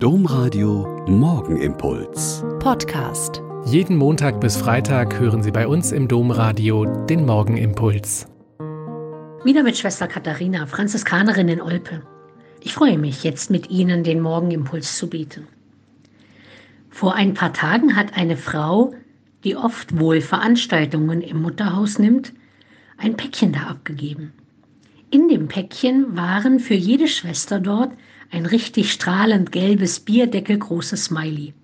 Domradio Morgenimpuls. Podcast. Jeden Montag bis Freitag hören Sie bei uns im Domradio den Morgenimpuls. Wieder mit Schwester Katharina, Franziskanerin in Olpe. Ich freue mich, jetzt mit Ihnen den Morgenimpuls zu bieten. Vor ein paar Tagen hat eine Frau, die oft wohl Veranstaltungen im Mutterhaus nimmt, ein Päckchen da abgegeben. In dem Päckchen waren für jede Schwester dort ein richtig strahlend gelbes bierdeckelgroßes Smiley.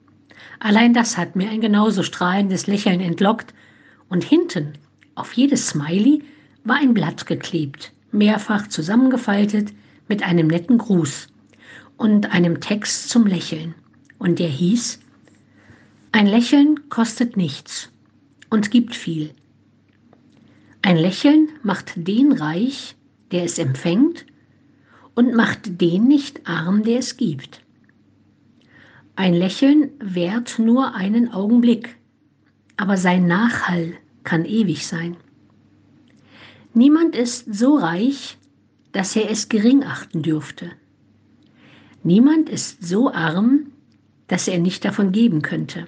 Allein das hat mir ein genauso strahlendes Lächeln entlockt und hinten auf jedes Smiley war ein Blatt geklebt, mehrfach zusammengefaltet mit einem netten Gruß und einem Text zum Lächeln. Und der hieß, ein Lächeln kostet nichts und gibt viel. Ein Lächeln macht den reich, der es empfängt, und macht den nicht arm, der es gibt. Ein Lächeln währt nur einen Augenblick, aber sein Nachhall kann ewig sein. Niemand ist so reich, dass er es gering achten dürfte. Niemand ist so arm, dass er nicht davon geben könnte.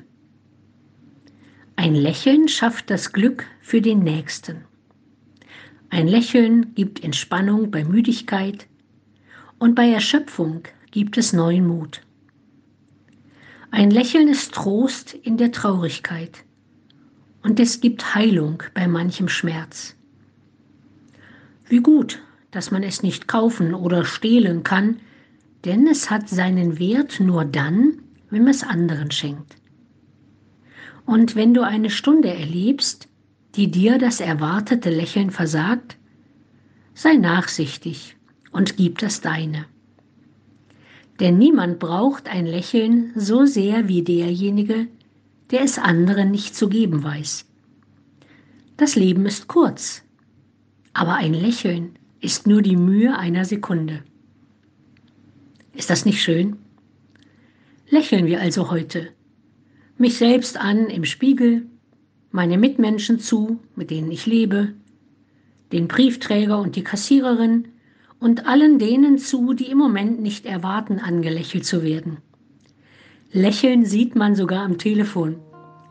Ein Lächeln schafft das Glück für den Nächsten. Ein Lächeln gibt Entspannung bei Müdigkeit und bei Erschöpfung gibt es neuen Mut. Ein Lächeln ist Trost in der Traurigkeit und es gibt Heilung bei manchem Schmerz. Wie gut, dass man es nicht kaufen oder stehlen kann, denn es hat seinen Wert nur dann, wenn man es anderen schenkt. Und wenn du eine Stunde erlebst, die dir das erwartete Lächeln versagt, sei nachsichtig und gib das deine. Denn niemand braucht ein Lächeln so sehr wie derjenige, der es anderen nicht zu geben weiß. Das Leben ist kurz, aber ein Lächeln ist nur die Mühe einer Sekunde. Ist das nicht schön? Lächeln wir also heute. Mich selbst an im Spiegel, meine Mitmenschen zu, mit denen ich lebe, den Briefträger und die Kassiererin und allen denen zu, die im Moment nicht erwarten, angelächelt zu werden. Lächeln sieht man sogar am Telefon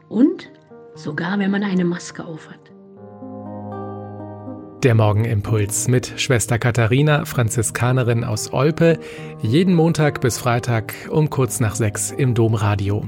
und sogar, wenn man eine Maske aufhat. Der Morgenimpuls mit Schwester Katharina, Franziskanerin aus Olpe, jeden Montag bis Freitag um kurz nach sechs im Domradio.